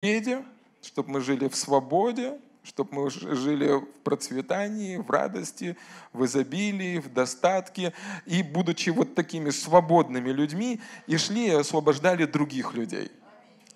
победе, чтобы мы жили в свободе, чтобы мы жили в процветании, в радости, в изобилии, в достатке, и будучи вот такими свободными людьми, и шли и освобождали других людей.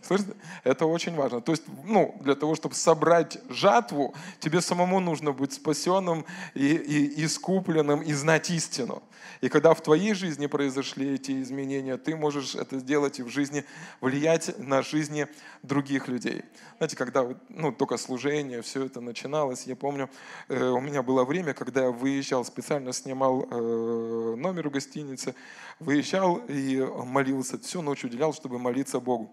Слышите? Это очень важно. То есть, ну, для того, чтобы собрать жатву, тебе самому нужно быть спасенным и, и искупленным и знать истину. И когда в твоей жизни произошли эти изменения, ты можешь это сделать и в жизни, влиять на жизни других людей. Знаете, когда ну, только служение, все это начиналось, я помню, э, у меня было время, когда я выезжал, специально снимал э, номер у гостиницы, выезжал и молился, всю ночь уделял, чтобы молиться Богу.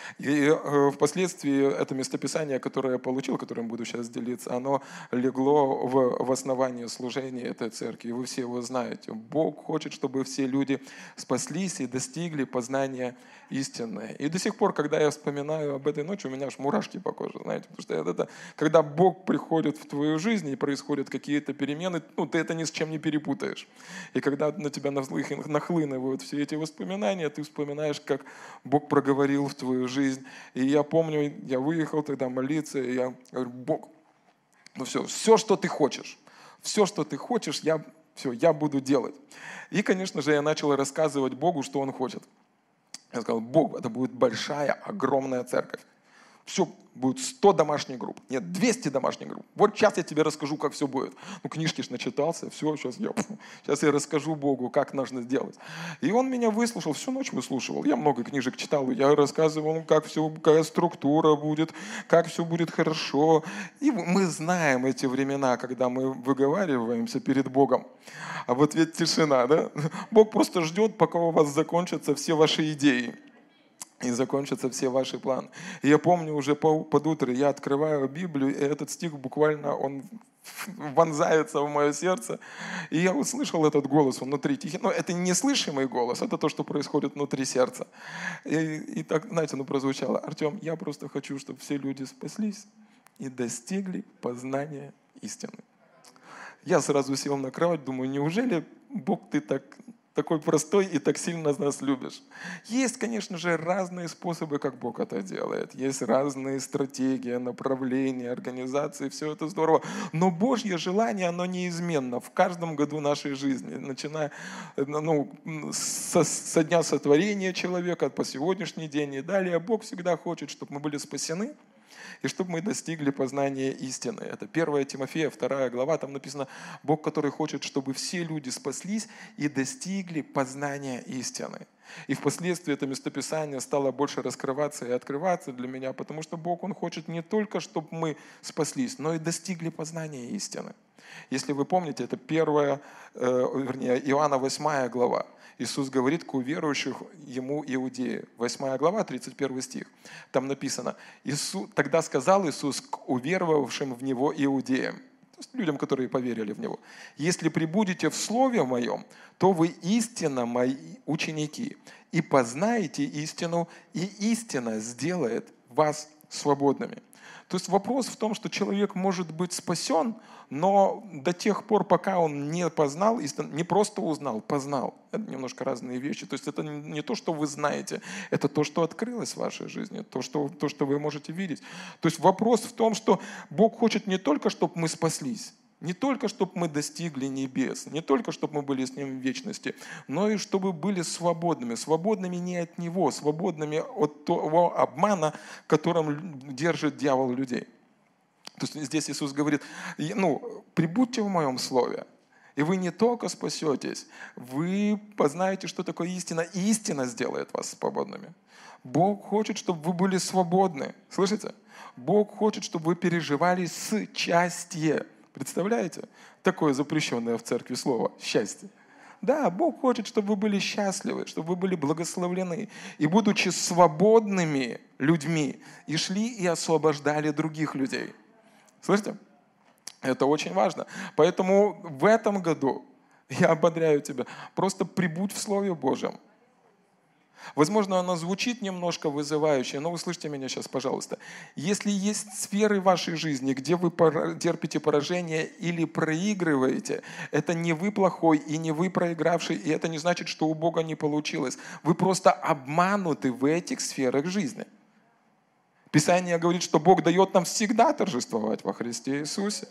И э, впоследствии это местописание, которое я получил, которым буду сейчас делиться, оно легло в, в основание служения этой церкви. Вы все его знаете. Бог хочет, чтобы все люди спаслись и достигли познания истинное. И до сих пор, когда я вспоминаю об этой ночи, у меня аж мурашки по коже, знаете, потому что это, когда Бог приходит в твою жизнь и происходят какие-то перемены, ну, ты это ни с чем не перепутаешь. И когда на тебя нахлынывают все эти воспоминания, ты вспоминаешь, как Бог проговорил в твою жизнь. И я помню, я выехал тогда молиться, и я говорю, Бог, ну все, все, что ты хочешь, все, что ты хочешь, я, все, я буду делать. И, конечно же, я начал рассказывать Богу, что Он хочет. Я сказал, Бог, это будет большая, огромная церковь. Все, будет 100 домашних групп. Нет, 200 домашних групп. Вот сейчас я тебе расскажу, как все будет. Ну, книжки ж начитался, все, сейчас я, сейчас я расскажу Богу, как нужно сделать. И он меня выслушал, всю ночь выслушивал. Я много книжек читал, я рассказывал, как все, какая структура будет, как все будет хорошо. И мы знаем эти времена, когда мы выговариваемся перед Богом. А вот ведь тишина, да? Бог просто ждет, пока у вас закончатся все ваши идеи и закончатся все ваши планы. И я помню уже под утро я открываю Библию, и этот стих буквально, он вонзается в мое сердце. И я услышал этот голос внутри тихий. Но это не слышимый голос, это то, что происходит внутри сердца. И, и так, знаете, ну прозвучало, Артем, я просто хочу, чтобы все люди спаслись и достигли познания истины. Я сразу сел на кровать, думаю, неужели Бог ты так такой простой и так сильно нас любишь. Есть, конечно же, разные способы, как Бог это делает. Есть разные стратегии, направления, организации, все это здорово. Но Божье желание, оно неизменно в каждом году нашей жизни, начиная ну, со, со дня сотворения человека по сегодняшний день и далее. Бог всегда хочет, чтобы мы были спасены, и чтобы мы достигли познания истины. Это 1 Тимофея, 2 глава, там написано, Бог, который хочет, чтобы все люди спаслись и достигли познания истины. И впоследствии это местописание стало больше раскрываться и открываться для меня, потому что Бог, Он хочет не только, чтобы мы спаслись, но и достигли познания истины. Если вы помните, это первая, э, вернее, Иоанна 8 глава. Иисус говорит к уверующих ему иудеи. 8 глава, 31 стих. Там написано, Иисус, тогда сказал Иисус к уверовавшим в Него иудеям, людям, которые поверили в Него, «Если прибудете в Слове Моем, то вы истинно Мои ученики, и познаете истину, и истина сделает вас свободными». То есть вопрос в том, что человек может быть спасен, но до тех пор, пока он не познал, не просто узнал, познал. Это немножко разные вещи. То есть это не то, что вы знаете, это то, что открылось в вашей жизни, то, что, то, что вы можете видеть. То есть вопрос в том, что Бог хочет не только, чтобы мы спаслись, не только, чтобы мы достигли небес, не только, чтобы мы были с Ним в вечности, но и чтобы были свободными. Свободными не от Него, свободными от того обмана, которым держит дьявол людей. То есть здесь Иисус говорит, ну, прибудьте в моем слове, и вы не только спасетесь, вы познаете, что такое истина, истина сделает вас свободными. Бог хочет, чтобы вы были свободны. Слышите? Бог хочет, чтобы вы переживали с счастье. Представляете? Такое запрещенное в церкви слово – счастье. Да, Бог хочет, чтобы вы были счастливы, чтобы вы были благословлены. И будучи свободными людьми, и шли и освобождали других людей. Слышите? Это очень важно. Поэтому в этом году я ободряю тебя. Просто прибудь в Слове Божьем. Возможно, оно звучит немножко вызывающе, но услышьте меня сейчас, пожалуйста. Если есть сферы вашей жизни, где вы терпите поражение или проигрываете, это не вы плохой и не вы проигравший, и это не значит, что у Бога не получилось. Вы просто обмануты в этих сферах жизни – Писание говорит, что Бог дает нам всегда торжествовать во Христе Иисусе.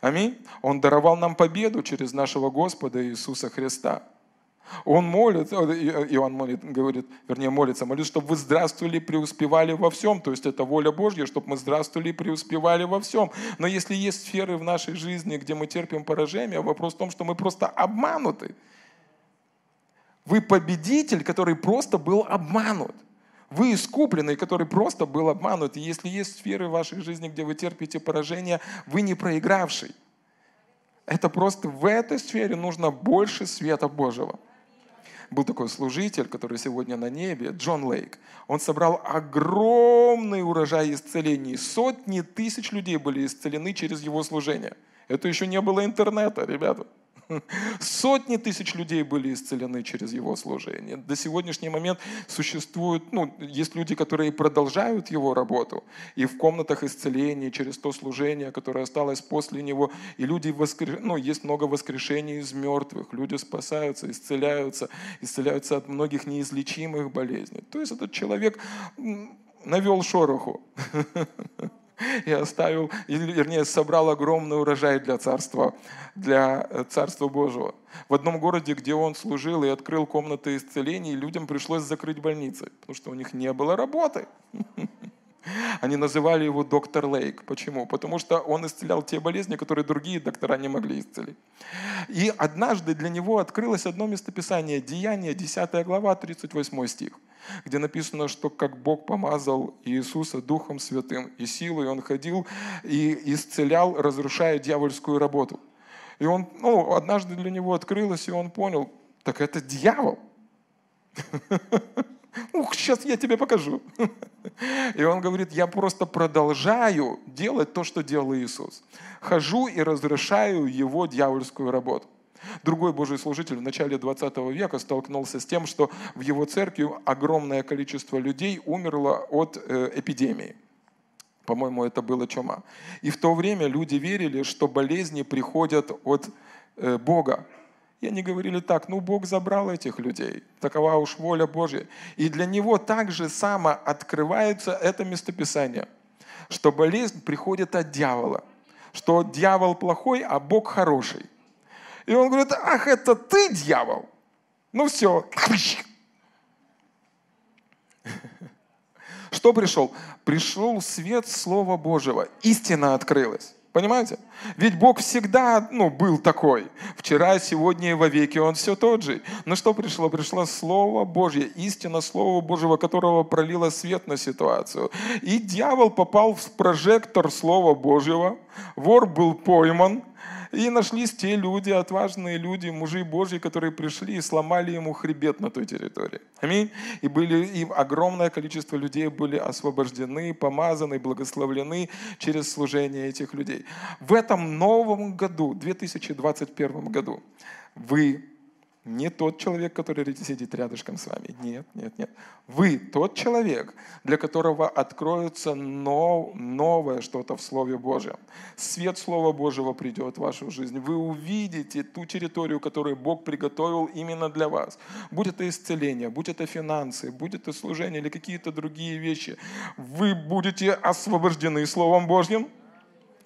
Аминь. Он даровал нам победу через нашего Господа Иисуса Христа. Он молится, и он молит, говорит, вернее молится, молит, чтобы вы здравствовали, преуспевали во всем. То есть это воля Божья, чтобы мы здравствовали, преуспевали во всем. Но если есть сферы в нашей жизни, где мы терпим поражение, вопрос в том, что мы просто обмануты. Вы победитель, который просто был обманут. Вы искупленный, который просто был обманут. И если есть сферы в вашей жизни, где вы терпите поражение, вы не проигравший. Это просто в этой сфере нужно больше света Божьего был такой служитель, который сегодня на небе, Джон Лейк. Он собрал огромный урожай исцелений. Сотни тысяч людей были исцелены через его служение. Это еще не было интернета, ребята. Сотни тысяч людей были исцелены через его служение. До сегодняшний момент существуют, ну, есть люди, которые продолжают его работу. И в комнатах исцеления, через то служение, которое осталось после него. И люди воскреш... ну, есть много воскрешений из мертвых. Люди спасаются, исцеляются, исцеляются от многих неизлечимых болезней. То есть этот человек навел шороху. и оставил, вернее, собрал огромный урожай для царства, для э, царства Божьего. В одном городе, где он служил и открыл комнаты исцелений, людям пришлось закрыть больницы, потому что у них не было работы. Они называли его доктор Лейк. Почему? Потому что он исцелял те болезни, которые другие доктора не могли исцелить. И однажды для него открылось одно местописание, Деяние, 10 глава, 38 стих где написано, что как Бог помазал Иисуса Духом Святым и силой, Он ходил и исцелял, разрушая дьявольскую работу. И он, ну, однажды для него открылось, и он понял, так это дьявол. Ух, сейчас я тебе покажу. И он говорит, я просто продолжаю делать то, что делал Иисус. Хожу и разрешаю его дьявольскую работу. Другой Божий служитель в начале 20 века столкнулся с тем, что в его церкви огромное количество людей умерло от э, эпидемии. По-моему, это была чума. И в то время люди верили, что болезни приходят от э, Бога. И они говорили так, ну Бог забрал этих людей, такова уж воля Божья. И для него также само открывается это местописание, что болезнь приходит от дьявола, что дьявол плохой, а Бог хороший. И он говорит, ах, это ты, дьявол? Ну все. Что пришел? Пришел свет Слова Божьего. Истина открылась. Понимаете? Ведь Бог всегда ну, был такой. Вчера, сегодня и вовеки Он все тот же. Но что пришло? Пришло Слово Божье, истина Слова Божьего, которого пролило свет на ситуацию. И дьявол попал в прожектор Слова Божьего. Вор был пойман, и нашлись те люди, отважные люди, мужи Божьи, которые пришли и сломали ему хребет на той территории. Аминь. И, были, и огромное количество людей были освобождены, помазаны, благословлены через служение этих людей. В этом новом году, 2021 году, вы не тот человек, который сидит рядышком с вами. Нет, нет, нет. Вы тот человек, для которого откроется нов, новое что-то в Слове Божьем. Свет Слова Божьего придет в вашу жизнь. Вы увидите ту территорию, которую Бог приготовил именно для вас. Будь это исцеление, будь это финансы, будь это служение или какие-то другие вещи. Вы будете освобождены Словом Божьим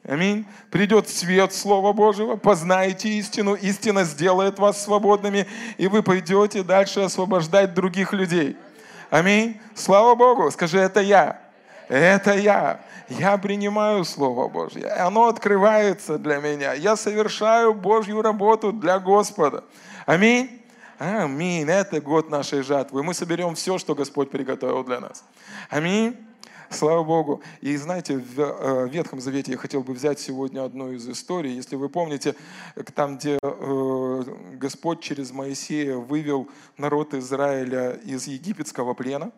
Аминь. Придет свет Слова Божьего, познаете истину, истина сделает вас свободными, и вы пойдете дальше освобождать других людей. Аминь. Слава Богу. Скажи, это я. Это я. Я принимаю Слово Божье. Оно открывается для меня. Я совершаю Божью работу для Господа. Аминь. Аминь. Это год нашей жатвы. Мы соберем все, что Господь приготовил для нас. Аминь. Слава Богу. И знаете, в э, Ветхом Завете я хотел бы взять сегодня одну из историй. Если вы помните, там, где э, Господь через Моисея вывел народ Израиля из египетского плена,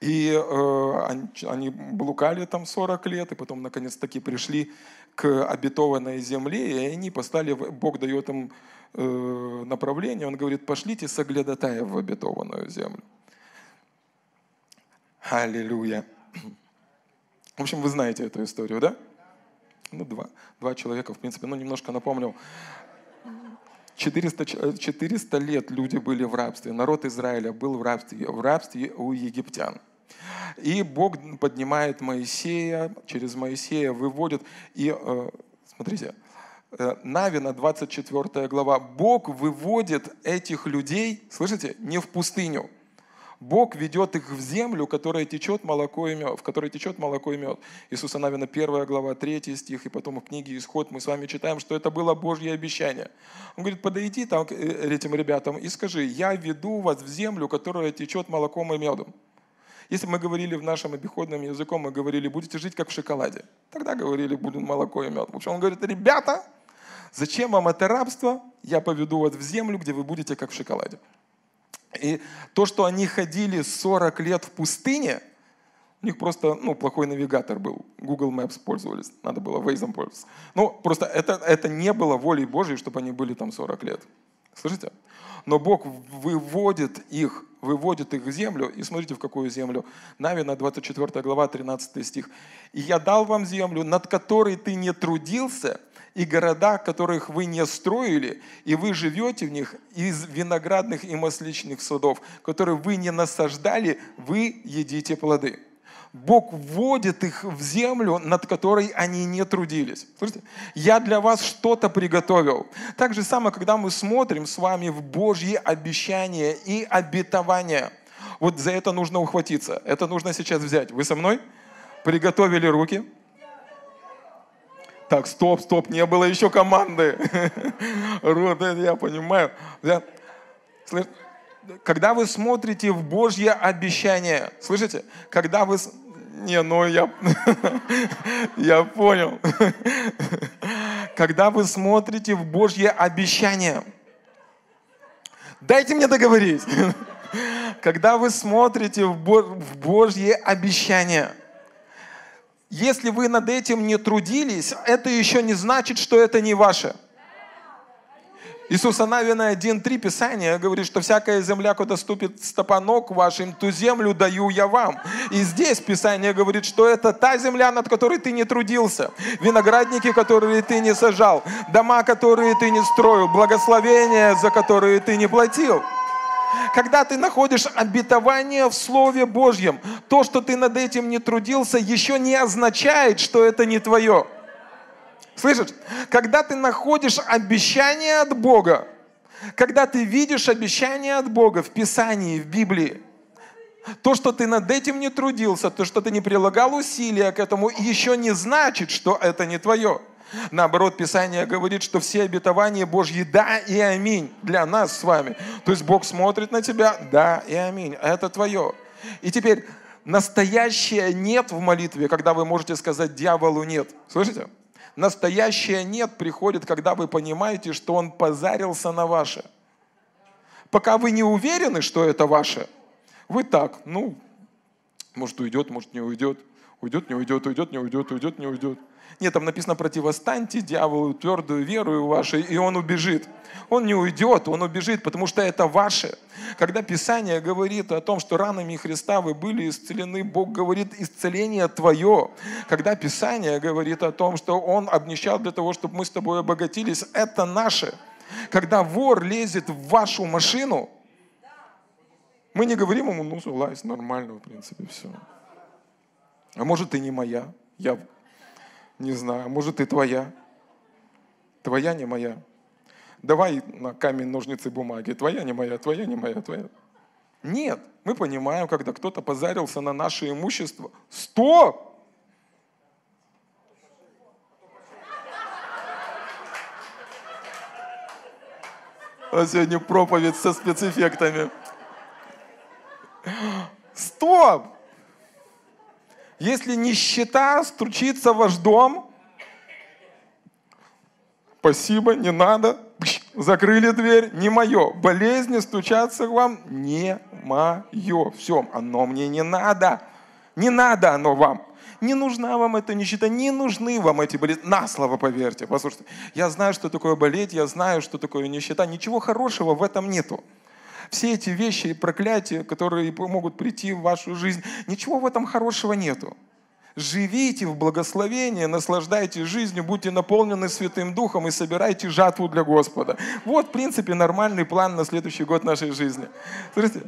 и э, они, блукали там 40 лет, и потом наконец-таки пришли к обетованной земле, и они постали, Бог дает им направление, Он говорит, пошлите соглядатаев в обетованную землю. Аллилуйя. В общем, вы знаете эту историю, да? Ну, два, два человека, в принципе, ну, немножко напомнил. 400, 400 лет люди были в рабстве. Народ Израиля был в рабстве, в рабстве у египтян. И Бог поднимает Моисея, через Моисея выводит. И э, смотрите, э, Навина, 24 глава. Бог выводит этих людей, слышите, не в пустыню. Бог ведет их в землю, которая течет молоко и мед, в которой течет молоко и мед. Иисуса Навина 1 глава 3 стих, и потом в книге Исход мы с вами читаем, что это было Божье обещание. Он говорит, подойди там к э, этим ребятам и скажи, я веду вас в землю, которая течет молоком и медом. Если мы говорили в нашем обиходном языком, мы говорили, будете жить как в шоколаде. Тогда говорили, будет молоко и мед. В общем, он говорит, ребята, зачем вам это рабство? Я поведу вас в землю, где вы будете как в шоколаде. И то, что они ходили 40 лет в пустыне, у них просто ну, плохой навигатор был. Google Maps пользовались, надо было Waze пользоваться. Ну, просто это, это не было волей Божьей, чтобы они были там 40 лет. Слышите? Но Бог выводит их, выводит их в землю. И смотрите, в какую землю. Навина, 24 глава, 13 стих. «И я дал вам землю, над которой ты не трудился, и города, которых вы не строили, и вы живете в них из виноградных и масличных садов, которые вы не насаждали, вы едите плоды». Бог вводит их в землю, над которой они не трудились. Слушайте, я для вас что-то приготовил. Так же самое, когда мы смотрим с вами в Божьи обещания и обетования. Вот за это нужно ухватиться. Это нужно сейчас взять. Вы со мной? Приготовили руки? Так, стоп, стоп, не было еще команды. Рот, я понимаю. Когда вы смотрите в Божье обещание, слышите? Когда вы не, ну я, я понял. Когда вы смотрите в Божье обещание, дайте мне договорить. Когда вы смотрите в Божье обещание, если вы над этим не трудились, это еще не значит, что это не ваше. Иисуса Навина 1.3 Писание говорит, что всякая земля, куда ступит стопа ног вашим, ту землю даю я вам. И здесь Писание говорит, что это та земля, над которой ты не трудился, виноградники, которые ты не сажал, дома, которые ты не строил, благословения, за которые ты не платил. Когда ты находишь обетование в Слове Божьем, то, что ты над этим не трудился, еще не означает, что это не твое. Слышишь? Когда ты находишь обещание от Бога, когда ты видишь обещание от Бога в Писании, в Библии, то, что ты над этим не трудился, то, что ты не прилагал усилия к этому, еще не значит, что это не твое. Наоборот, Писание говорит, что все обетования Божьи «да» и «аминь» для нас с вами. То есть Бог смотрит на тебя «да» и «аминь». Это твое. И теперь настоящее «нет» в молитве, когда вы можете сказать дьяволу «нет». Слышите? Настоящее «нет» приходит, когда вы понимаете, что он позарился на ваше. Пока вы не уверены, что это ваше, вы так, ну, может уйдет, может не уйдет, уйдет, не уйдет, уйдет, не уйдет, уйдет, не уйдет. Нет, там написано противостаньте дьяволу твердую веру вашей, и он убежит. Он не уйдет, он убежит, потому что это ваше. Когда Писание говорит о том, что ранами Христа вы были исцелены, Бог говорит, исцеление твое. Когда Писание говорит о том, что Он обнищал для того, чтобы мы с тобой обогатились, это наше. Когда вор лезет в вашу машину, мы не говорим ему, ну, залазь, нормально, в принципе, все. А может, и не моя. Я не знаю, может и твоя. Твоя, не моя. Давай на камень, ножницы, бумаги. Твоя, не моя, твоя, не моя, твоя. Нет, мы понимаем, когда кто-то позарился на наше имущество. Стоп! Сегодня проповедь со спецэффектами. Стоп! Если нищета стучится в ваш дом, спасибо, не надо, закрыли дверь, не мое. Болезни стучатся к вам, не мое. Все, оно мне не надо. Не надо оно вам. Не нужна вам эта нищета, не нужны вам эти болезни. На слово поверьте, послушайте. Я знаю, что такое болеть, я знаю, что такое нищета. Ничего хорошего в этом нету все эти вещи и проклятия, которые могут прийти в вашу жизнь, ничего в этом хорошего нету. Живите в благословении, наслаждайтесь жизнью, будьте наполнены Святым Духом и собирайте жатву для Господа. Вот, в принципе, нормальный план на следующий год нашей жизни. Смотрите,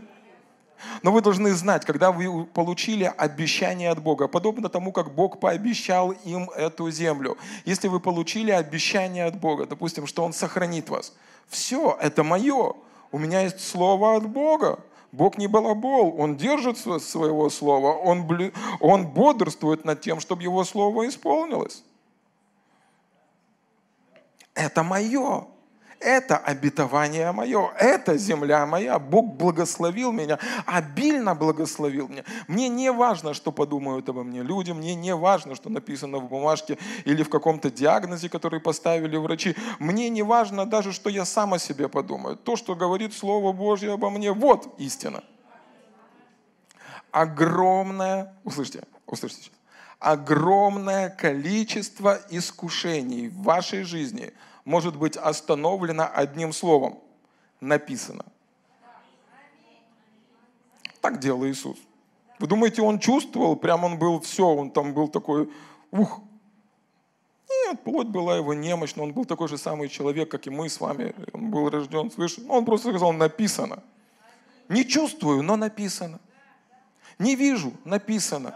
Но вы должны знать, когда вы получили обещание от Бога, подобно тому, как Бог пообещал им эту землю. Если вы получили обещание от Бога, допустим, что Он сохранит вас, все, это мое. У меня есть слово от Бога. Бог не балабол, Он держит своего слова, Он, он бодрствует над тем, чтобы Его слово исполнилось. Это мое. Это обетование мое, это земля моя. Бог благословил меня, обильно благословил меня. Мне не важно, что подумают обо мне люди, мне не важно, что написано в бумажке или в каком-то диагнозе, который поставили врачи. Мне не важно даже, что я сам о себе подумаю. То, что говорит Слово Божье обо мне, вот истина. Огромное, услышьте, услышьте сейчас, огромное количество искушений в вашей жизни – может быть остановлено одним словом. Написано. Так делал Иисус. Вы думаете, он чувствовал, прям он был все, он там был такой, ух. Нет, плоть была его немощна, он был такой же самый человек, как и мы с вами. Он был рожден свыше. Он просто сказал, написано. Не чувствую, но написано. Не вижу, написано.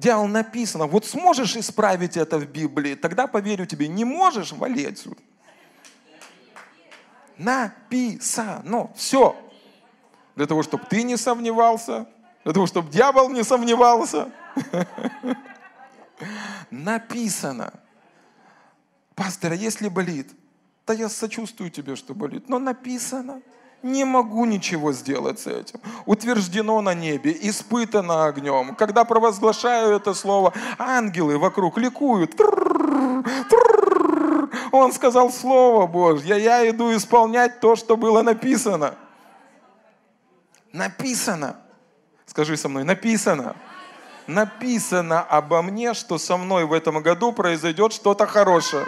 Дьявол написано, вот сможешь исправить это в Библии, тогда поверю тебе. Не можешь, вали отсюда. Написано. Все. Для того, чтобы ты не сомневался, для того, чтобы дьявол не сомневался. Написано. Пастор, а если болит? Да я сочувствую тебе, что болит. Но написано не могу ничего сделать с этим. Утверждено на небе, испытано огнем. Когда провозглашаю это слово, ангелы вокруг ликуют. Он сказал Слово Божье, я иду исполнять то, что было написано. Написано. Скажи со мной, написано. Написано обо мне, что со мной в этом году произойдет что-то хорошее.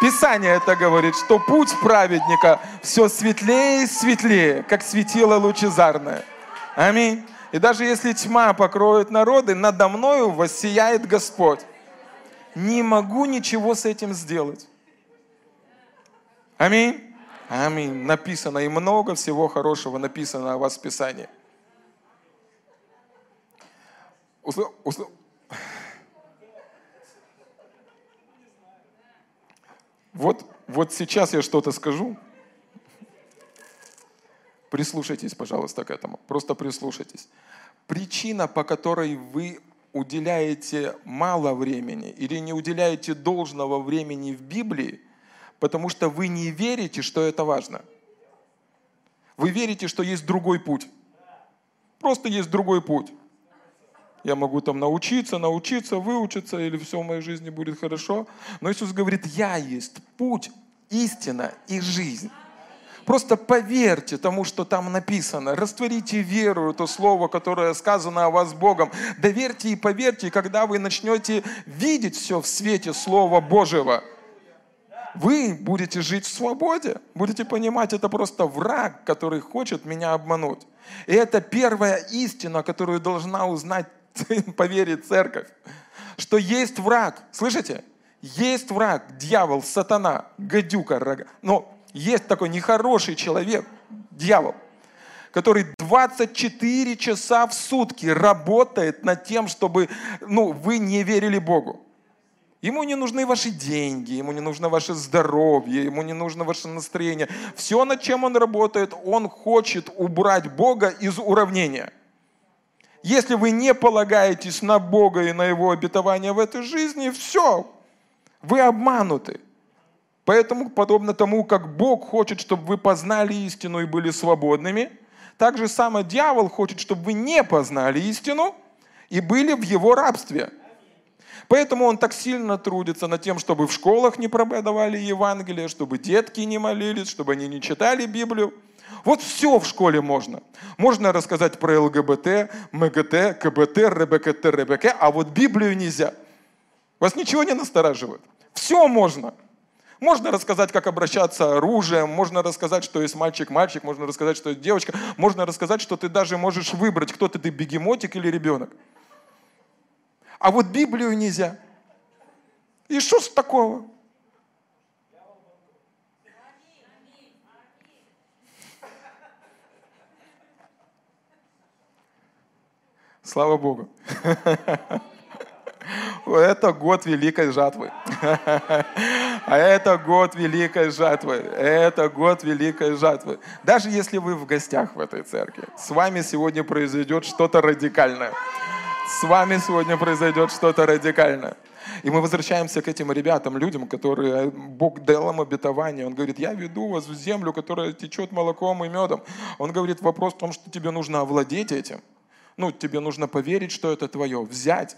Писание это говорит, что путь праведника все светлее и светлее, как светило лучезарное. Аминь. И даже если тьма покроет народы, надо мною воссияет Господь. Не могу ничего с этим сделать. Аминь. Аминь. Написано, и много всего хорошего написано о вас в Писании. Вот, вот сейчас я что-то скажу. Прислушайтесь, пожалуйста, к этому. Просто прислушайтесь. Причина, по которой вы уделяете мало времени или не уделяете должного времени в Библии, потому что вы не верите, что это важно. Вы верите, что есть другой путь. Просто есть другой путь. Я могу там научиться, научиться, выучиться, или все в моей жизни будет хорошо. Но Иисус говорит, я есть путь, истина и жизнь. Просто поверьте тому, что там написано. Растворите веру, то слово, которое сказано о вас Богом. Доверьте и поверьте, когда вы начнете видеть все в свете Слова Божьего, вы будете жить в свободе. Будете понимать, это просто враг, который хочет меня обмануть. И это первая истина, которую должна узнать поверит церковь, что есть враг. Слышите? Есть враг, дьявол, сатана, гадюка, рога. Но есть такой нехороший человек, дьявол, который 24 часа в сутки работает над тем, чтобы ну, вы не верили Богу. Ему не нужны ваши деньги, ему не нужно ваше здоровье, ему не нужно ваше настроение. Все, над чем он работает, он хочет убрать Бога из уравнения – если вы не полагаетесь на Бога и на Его обетование в этой жизни, все, вы обмануты. Поэтому, подобно тому, как Бог хочет, чтобы вы познали истину и были свободными, так же само дьявол хочет, чтобы вы не познали истину и были в его рабстве. Поэтому он так сильно трудится над тем, чтобы в школах не преподавали Евангелие, чтобы детки не молились, чтобы они не читали Библию. Вот все в школе можно. Можно рассказать про ЛГБТ, МГТ, КБТ, РБКТ, РБК, а вот Библию нельзя. Вас ничего не настораживает. Все можно. Можно рассказать, как обращаться оружием, можно рассказать, что есть мальчик-мальчик, можно рассказать, что есть девочка, можно рассказать, что ты даже можешь выбрать, кто ты, ты бегемотик или ребенок. А вот Библию нельзя. И что с такого? Слава Богу. Это год великой жатвы. А это год великой жатвы. Это год великой жатвы. Даже если вы в гостях в этой церкви, с вами сегодня произойдет что-то радикальное. С вами сегодня произойдет что-то радикальное. И мы возвращаемся к этим ребятам, людям, которые Бог дал им обетование. Он говорит, я веду вас в землю, которая течет молоком и медом. Он говорит, вопрос в том, что тебе нужно овладеть этим. Ну, тебе нужно поверить, что это твое, взять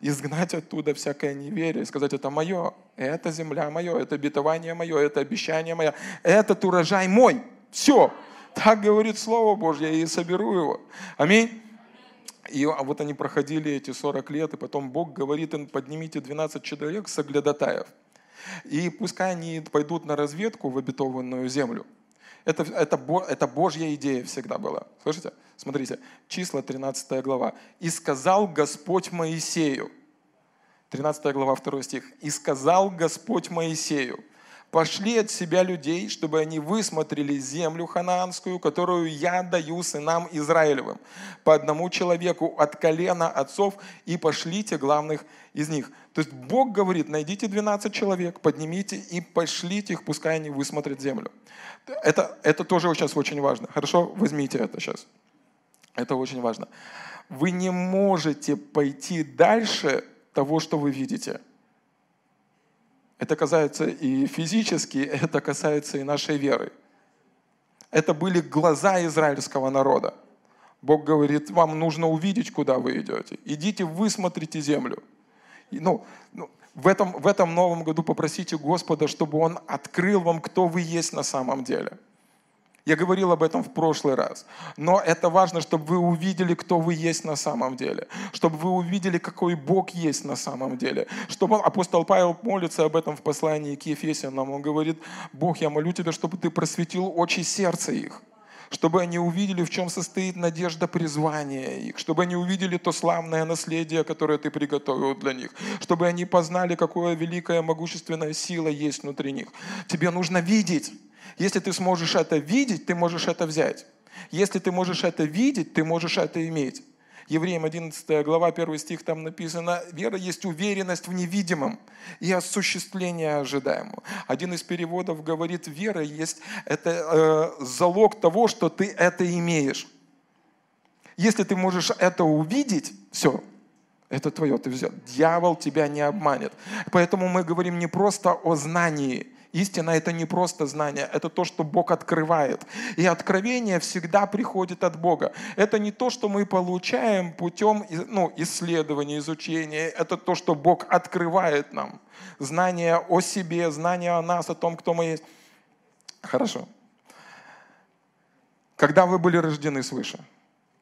изгнать оттуда всякое неверие, сказать, это мое, это земля мое, это обетование мое, это обещание мое, этот урожай мой. Все. Так говорит Слово Божье, и соберу его. Аминь. И вот они проходили эти 40 лет, и потом Бог говорит им, поднимите 12 человек соглядатаев. И пускай они пойдут на разведку в обетованную землю. Это, это, это Божья идея всегда была. Слышите? Смотрите, числа 13 глава. «И сказал Господь Моисею». 13 глава, 2 стих. «И сказал Господь Моисею, пошли от себя людей, чтобы они высмотрели землю ханаанскую, которую я даю сынам Израилевым, по одному человеку от колена отцов, и пошлите главных из них». То есть Бог говорит, найдите 12 человек, поднимите и пошлите их, пускай они высмотрят землю. Это, это тоже сейчас очень важно. Хорошо, возьмите это сейчас. Это очень важно. Вы не можете пойти дальше того, что вы видите. Это касается и физически, это касается и нашей веры. Это были глаза израильского народа. Бог говорит, вам нужно увидеть, куда вы идете. Идите, высмотрите землю. И, ну, ну, в, этом, в этом новом году попросите Господа, чтобы Он открыл вам, кто вы есть на самом деле – я говорил об этом в прошлый раз. Но это важно, чтобы вы увидели, кто вы есть на самом деле. Чтобы вы увидели, какой Бог есть на самом деле. Чтобы апостол Павел молится об этом в послании к Ефесянам. Он говорит, Бог, я молю Тебя, чтобы Ты просветил очи сердца их чтобы они увидели, в чем состоит надежда призвания их, чтобы они увидели то славное наследие, которое ты приготовил для них, чтобы они познали, какое великая могущественная сила есть внутри них. Тебе нужно видеть, если ты сможешь это видеть, ты можешь это взять. Если ты можешь это видеть, ты можешь это иметь. Евреям 11 глава, 1 стих, там написано, вера есть уверенность в невидимом и осуществление ожидаемого. Один из переводов говорит, вера есть это э, залог того, что ты это имеешь. Если ты можешь это увидеть, все, это твое, ты взял. Дьявол тебя не обманет. Поэтому мы говорим не просто о знании, Истина – это не просто знание, это то, что Бог открывает. И откровение всегда приходит от Бога. Это не то, что мы получаем путем ну, исследования, изучения. Это то, что Бог открывает нам. Знание о себе, знание о нас, о том, кто мы есть. Хорошо. Когда вы были рождены свыше?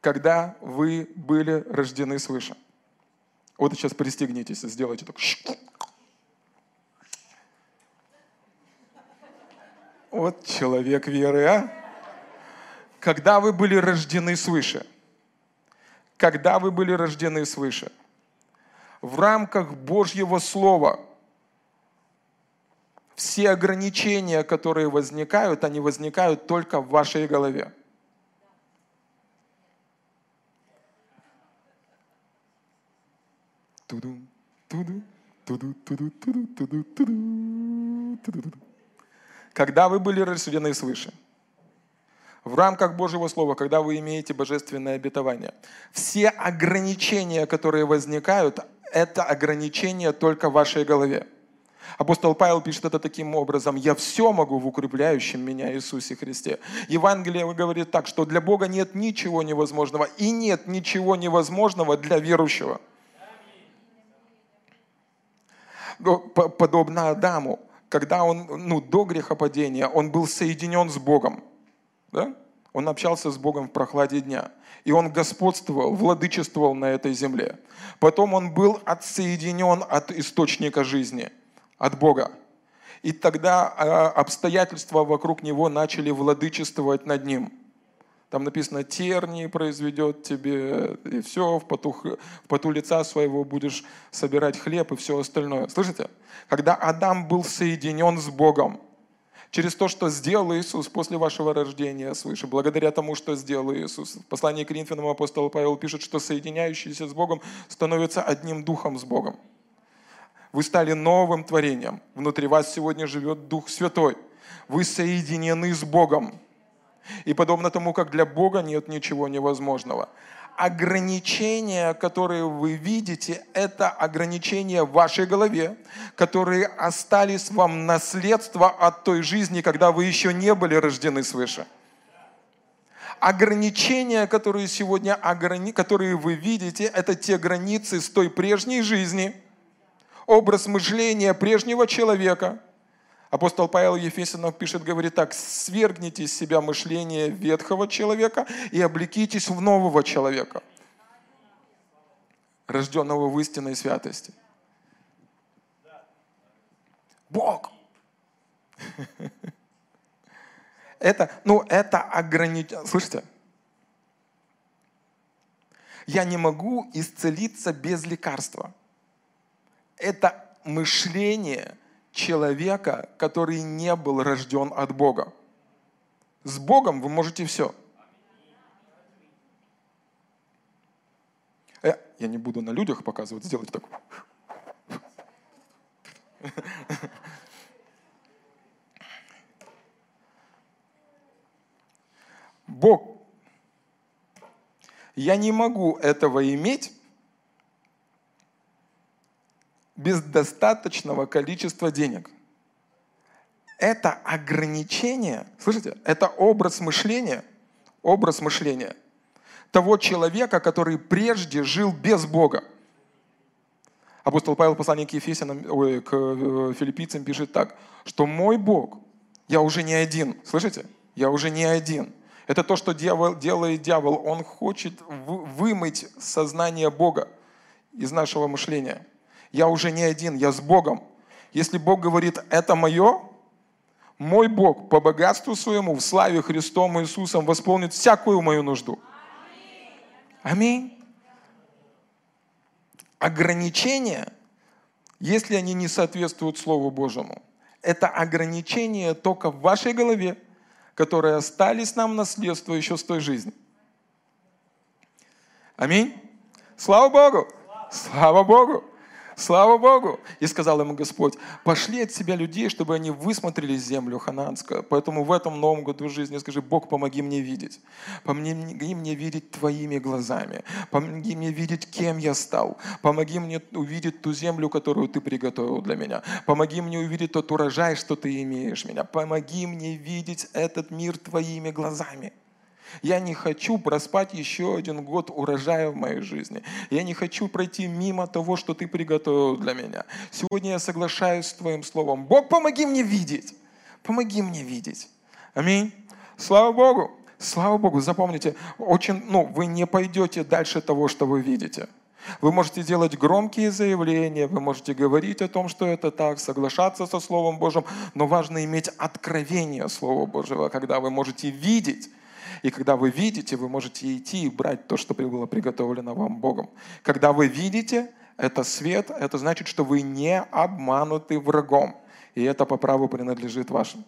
Когда вы были рождены свыше? Вот сейчас пристегнитесь, сделайте так. Вот человек веры, а? Когда вы были рождены свыше? Когда вы были рождены свыше? В рамках Божьего Слова все ограничения, которые возникают, они возникают только в вашей голове. Туду, туду, туду, туду, туду, туду, туду, туду когда вы были рождены свыше, в рамках Божьего Слова, когда вы имеете божественное обетование. Все ограничения, которые возникают, это ограничения только в вашей голове. Апостол Павел пишет это таким образом. «Я все могу в укрепляющем меня Иисусе Христе». Евангелие говорит так, что для Бога нет ничего невозможного и нет ничего невозможного для верующего. Подобно Адаму, когда он, ну, до грехопадения, он был соединен с Богом. Да? Он общался с Богом в прохладе дня. И он господствовал, владычествовал на этой земле. Потом он был отсоединен от источника жизни, от Бога. И тогда а, обстоятельства вокруг него начали владычествовать над ним. Там написано, тернии произведет тебе, и все, в поту, в поту лица своего будешь собирать хлеб и все остальное. Слышите? Когда Адам был соединен с Богом, через то, что сделал Иисус после вашего рождения свыше, благодаря тому, что сделал Иисус. В послании к Коринфянам апостол Павел пишет, что соединяющиеся с Богом становятся одним духом с Богом. Вы стали новым творением. Внутри вас сегодня живет Дух Святой. Вы соединены с Богом. И подобно тому, как для Бога нет ничего невозможного. Ограничения, которые вы видите, это ограничения в вашей голове, которые остались вам наследство от той жизни, когда вы еще не были рождены свыше. Ограничения, которые сегодня, которые вы видите, это те границы с той прежней жизни, образ мышления прежнего человека – Апостол Павел Ефесянов пишет, говорит так, свергните из себя мышление ветхого человека и облекитесь в нового человека, рожденного в истинной святости. Бог. Это, ну, это ограничение. Слышите? Я не могу исцелиться без лекарства. Это мышление – человека, который не был рожден от Бога. С Богом вы можете все. Э, я не буду на людях показывать, сделать так. Бог, я не могу этого иметь, без достаточного количества денег. Это ограничение, слышите, это образ мышления, образ мышления того человека, который прежде жил без Бога. Апостол Павел в послании к Ефесянам, ой, к э, филиппийцам пишет так, что мой Бог, я уже не один, слышите? Я уже не один. Это то, что дьявол, делает дьявол. Он хочет вымыть сознание Бога из нашего мышления. Я уже не один, я с Богом. Если Бог говорит, это мое, мой Бог по богатству своему в славе Христом Иисусом восполнит всякую мою нужду. Аминь. Ограничения, если они не соответствуют Слову Божьему, это ограничения только в вашей голове, которые остались нам наследство еще с той жизни. Аминь. Слава Богу! Слава Богу! Слава Богу! И сказал ему Господь, пошли от себя людей, чтобы они высмотрели землю хананскую. Поэтому в этом новом году жизни скажи, Бог, помоги мне видеть. Помоги мне видеть Твоими глазами. Помоги мне видеть, кем я стал. Помоги мне увидеть ту землю, которую Ты приготовил для меня. Помоги мне увидеть тот урожай, что Ты имеешь меня. Помоги мне видеть этот мир Твоими глазами. Я не хочу проспать еще один год урожая в моей жизни. Я не хочу пройти мимо того, что ты приготовил для меня. Сегодня я соглашаюсь с Твоим словом. Бог, помоги мне видеть. Помоги мне видеть. Аминь. Слава Богу. Слава Богу. Запомните, очень, ну, вы не пойдете дальше того, что вы видите. Вы можете делать громкие заявления, вы можете говорить о том, что это так, соглашаться со Словом Божьим, но важно иметь откровение Слова Божьего, когда вы можете видеть и когда вы видите, вы можете идти и брать то, что было приготовлено вам Богом. Когда вы видите, это свет, это значит, что вы не обмануты врагом. И это по праву принадлежит вашим.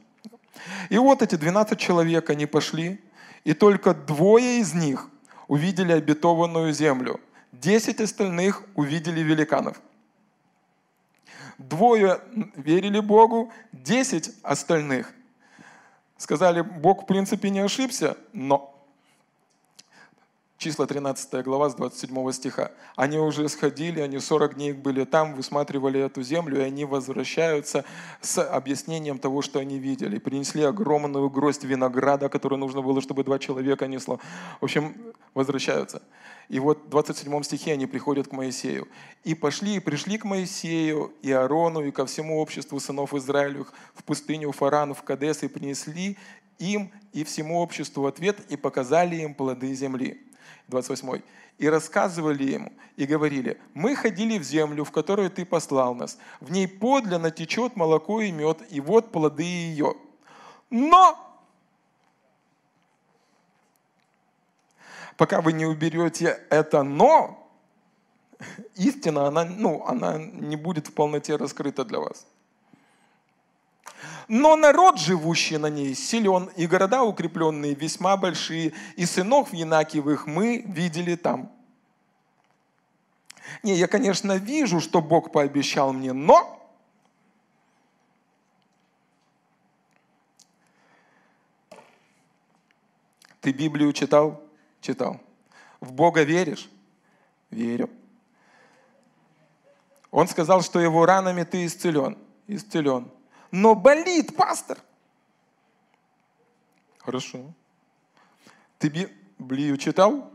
И вот эти 12 человек, они пошли, и только двое из них увидели обетованную землю. Десять остальных увидели великанов. Двое верили Богу, десять остальных сказали, Бог в принципе не ошибся, но числа 13 глава с 27 стиха. Они уже сходили, они 40 дней были там, высматривали эту землю, и они возвращаются с объяснением того, что они видели. Принесли огромную гроздь винограда, которую нужно было, чтобы два человека несло. В общем, возвращаются. И вот в 27 стихе они приходят к Моисею. «И пошли, и пришли к Моисею, и Аарону, и ко всему обществу сынов Израилевых в пустыню Фаран, в Кадес, и принесли им и всему обществу ответ, и показали им плоды земли». 28. «И рассказывали ему, и говорили, мы ходили в землю, в которую ты послал нас. В ней подлинно течет молоко и мед, и вот плоды ее. Но пока вы не уберете это «но», истина, она, ну, она не будет в полноте раскрыта для вас. Но народ, живущий на ней, силен, и города укрепленные весьма большие, и сынов Янакиевых мы видели там. Не, я, конечно, вижу, что Бог пообещал мне, но Ты Библию читал? Читал. В Бога веришь? Верю. Он сказал, что его ранами ты исцелен. Исцелен. Но болит, пастор. Хорошо. Ты Библию читал?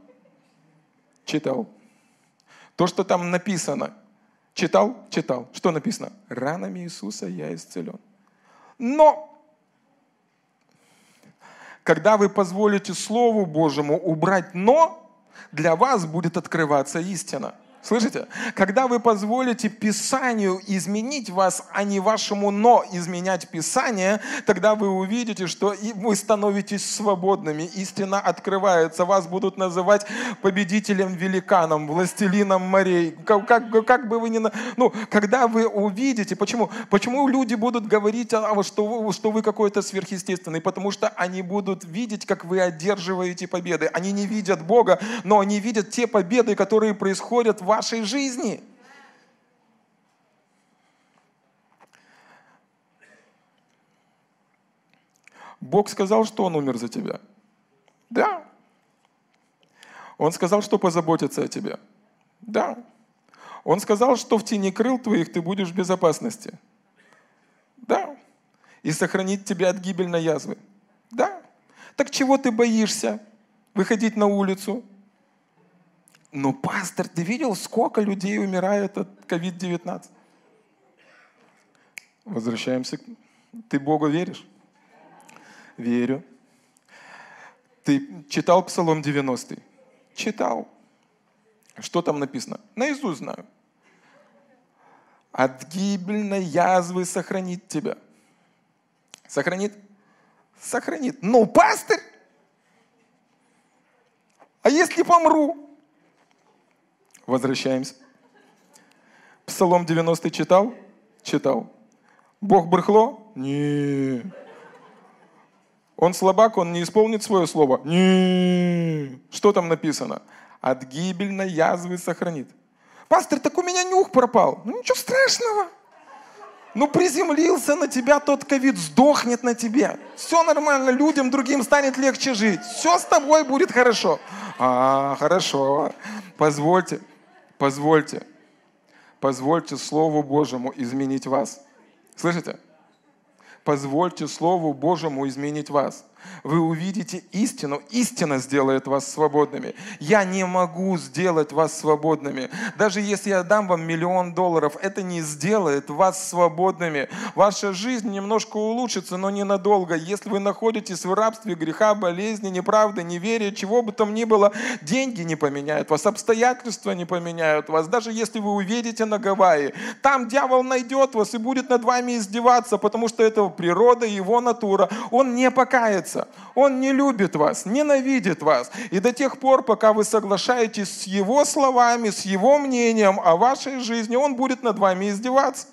Читал. То, что там написано, читал? Читал. Что написано? Ранами Иисуса я исцелен. Но когда вы позволите Слову Божьему убрать «но», для вас будет открываться истина – Слышите? Когда вы позволите Писанию изменить вас, а не вашему «но» изменять Писание, тогда вы увидите, что вы становитесь свободными. Истина открывается. Вас будут называть победителем-великаном, властелином морей. Как, как, как бы вы ни... Ну, когда вы увидите, почему? Почему люди будут говорить, что вы, что вы какой-то сверхъестественный? Потому что они будут видеть, как вы одерживаете победы. Они не видят Бога, но они видят те победы, которые происходят в вашей жизни. Бог сказал, что Он умер за тебя. Да. Он сказал, что позаботится о тебе. Да. Он сказал, что в тени крыл твоих ты будешь в безопасности. Да. И сохранить тебя от гибельной язвы. Да. Так чего ты боишься выходить на улицу? Но, пастор, ты видел, сколько людей умирает от COVID-19? Возвращаемся. Ты Богу веришь? Верю. Ты читал Псалом 90? Читал. Что там написано? Наизусть знаю. От гибельной язвы сохранит тебя. Сохранит? Сохранит. Но, пастор, а если помру? Возвращаемся. Псалом 90 читал? Читал. Бог брехло? Не. Он слабак, он не исполнит свое слово? Не. Что там написано? От гибельной язвы сохранит. Пастор, так у меня нюх пропал. Ну ничего страшного. Ну приземлился на тебя тот ковид, сдохнет на тебе. Все нормально, людям другим станет легче жить. Все с тобой будет хорошо. А, хорошо. Позвольте. Позвольте, позвольте Слову Божьему изменить вас. Слышите? Позвольте Слову Божьему изменить вас вы увидите истину. Истина сделает вас свободными. Я не могу сделать вас свободными. Даже если я дам вам миллион долларов, это не сделает вас свободными. Ваша жизнь немножко улучшится, но ненадолго. Если вы находитесь в рабстве греха, болезни, неправды, неверия, чего бы там ни было, деньги не поменяют вас, обстоятельства не поменяют вас. Даже если вы увидите на Гавайи, там дьявол найдет вас и будет над вами издеваться, потому что это природа, его натура. Он не покается нравится. Он не любит вас, ненавидит вас. И до тех пор, пока вы соглашаетесь с его словами, с его мнением о вашей жизни, он будет над вами издеваться.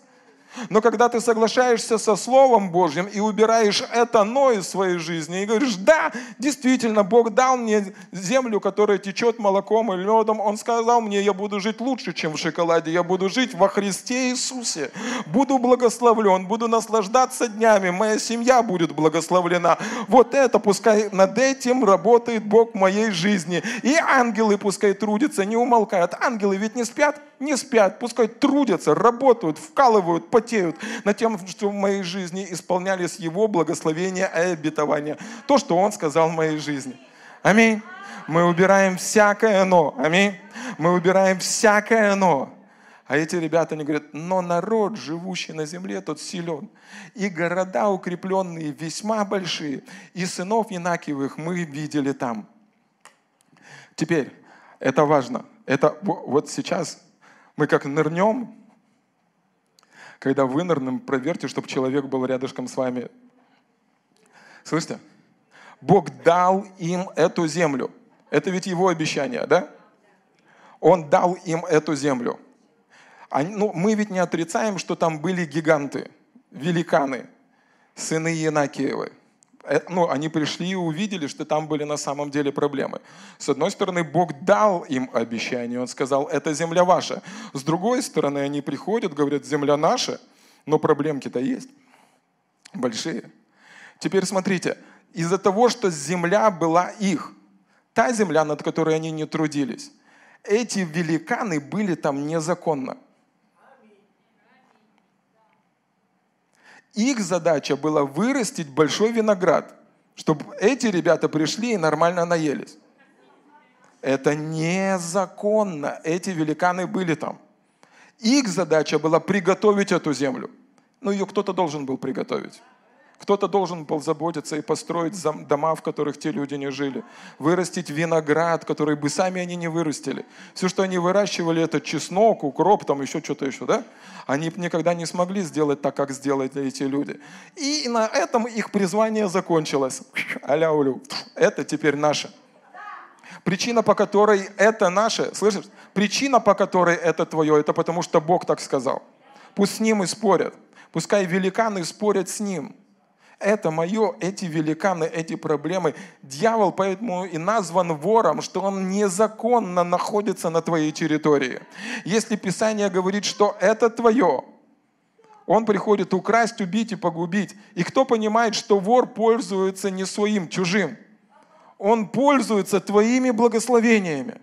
Но когда ты соглашаешься со Словом Божьим и убираешь это «но» из своей жизни и говоришь, да, действительно, Бог дал мне землю, которая течет молоком и медом. Он сказал мне, я буду жить лучше, чем в шоколаде. Я буду жить во Христе Иисусе. Буду благословлен, буду наслаждаться днями. Моя семья будет благословлена. Вот это пускай над этим работает Бог в моей жизни. И ангелы пускай трудятся, не умолкают. Ангелы ведь не спят, не спят, пускай трудятся, работают, вкалывают, потеют над тем, что в моей жизни исполнялись Его благословения и обетования. То, что Он сказал в моей жизни. Аминь. Мы убираем всякое «но». Аминь. Мы убираем всякое «но». А эти ребята, они говорят, но народ, живущий на земле, тот силен. И города укрепленные весьма большие. И сынов Янакиевых мы видели там. Теперь, это важно. Это вот сейчас мы как нырнем, когда вынырнем, проверьте, чтобы человек был рядышком с вами. Слышите? Бог дал им эту землю. Это ведь его обещание, да? Он дал им эту землю. Они, ну, мы ведь не отрицаем, что там были гиганты, великаны. сыны Янакиевы. Э, ну, они пришли и увидели, что там были на самом деле проблемы. С одной стороны, Бог дал им обещание, Он сказал, это земля ваша. С другой стороны, они приходят, говорят, земля наша, но проблемки-то есть большие. Теперь смотрите, из-за того, что земля была их, та земля, над которой они не трудились, эти великаны были там незаконно. Их задача была вырастить большой виноград, чтобы эти ребята пришли и нормально наелись. Это незаконно. Эти великаны были там. Их задача была приготовить эту землю. Но ее кто-то должен был приготовить. Кто-то должен был заботиться и построить дома, в которых те люди не жили. Вырастить виноград, который бы сами они не вырастили. Все, что они выращивали, это чеснок, укроп, там еще что-то еще, да? Они никогда не смогли сделать так, как сделали эти люди. И на этом их призвание закончилось. Аля-улю. Это теперь наше. Причина, по которой это наше, слышишь? Причина, по которой это твое, это потому что Бог так сказал. Пусть с ним и спорят. Пускай великаны спорят с ним это мое, эти великаны, эти проблемы. Дьявол поэтому и назван вором, что он незаконно находится на твоей территории. Если Писание говорит, что это твое, он приходит украсть, убить и погубить. И кто понимает, что вор пользуется не своим, чужим? Он пользуется твоими благословениями.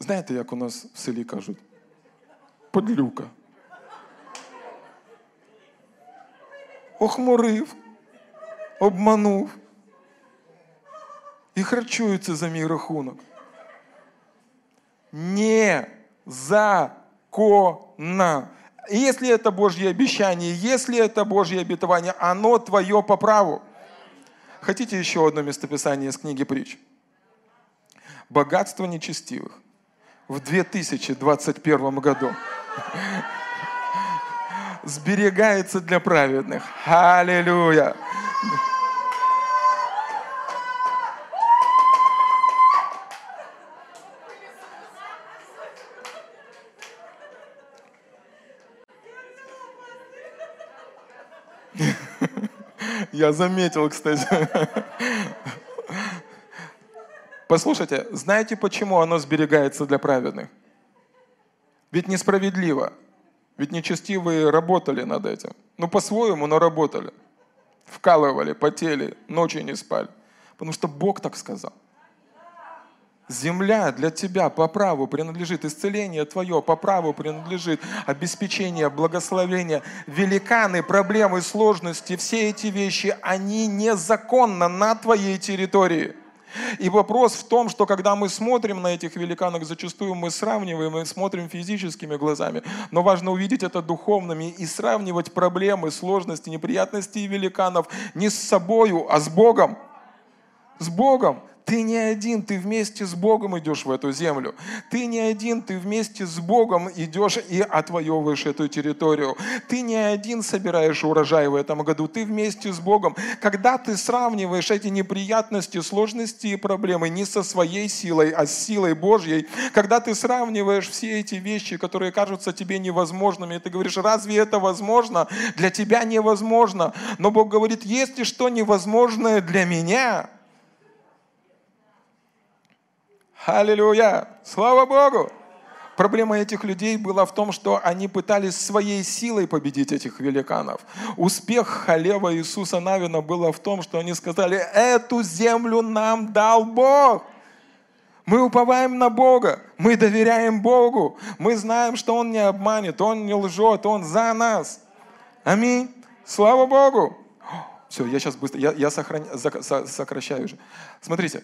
Знаєте, як у нас в селі кажуть? Подлюка. Охмурив, обманув і харчується за мій рахунок. Незаконно. Если это Божье обещание, если это Божье обетование, оно твое по праву. Хотите еще одно местописание из книги притч? Богатство нечестивых в 2021 году сберегается для праведных. Аллилуйя! Я заметил, кстати. Послушайте, знаете, почему оно сберегается для праведных? Ведь несправедливо. Ведь нечестивые работали над этим. Ну, по-своему, но работали. Вкалывали, потели, ночью не спали. Потому что Бог так сказал. Земля для тебя по праву принадлежит, исцеление твое по праву принадлежит, обеспечение, благословение, великаны, проблемы, сложности, все эти вещи, они незаконно на твоей территории. И вопрос в том, что когда мы смотрим на этих великанов, зачастую мы сравниваем и смотрим физическими глазами, но важно увидеть это духовными и сравнивать проблемы, сложности, неприятности великанов не с собою, а с Богом. С Богом. Ты не один, ты вместе с Богом идешь в эту землю. Ты не один, ты вместе с Богом идешь и отвоевываешь эту территорию. Ты не один собираешь урожай в этом году, ты вместе с Богом. Когда ты сравниваешь эти неприятности, сложности и проблемы не со своей силой, а с силой Божьей, когда ты сравниваешь все эти вещи, которые кажутся тебе невозможными, и ты говоришь, разве это возможно? Для тебя невозможно. Но Бог говорит, есть ли что невозможное для меня? Аллилуйя! Слава Богу! Проблема этих людей была в том, что они пытались своей силой победить этих великанов. Успех Халева Иисуса Навина было в том, что они сказали, эту землю нам дал Бог. Мы уповаем на Бога, мы доверяем Богу, мы знаем, что Он не обманет, Он не лжет, Он за нас. Аминь. Слава Богу. Все, я сейчас быстро, я, я сохран, сокращаю уже. Смотрите,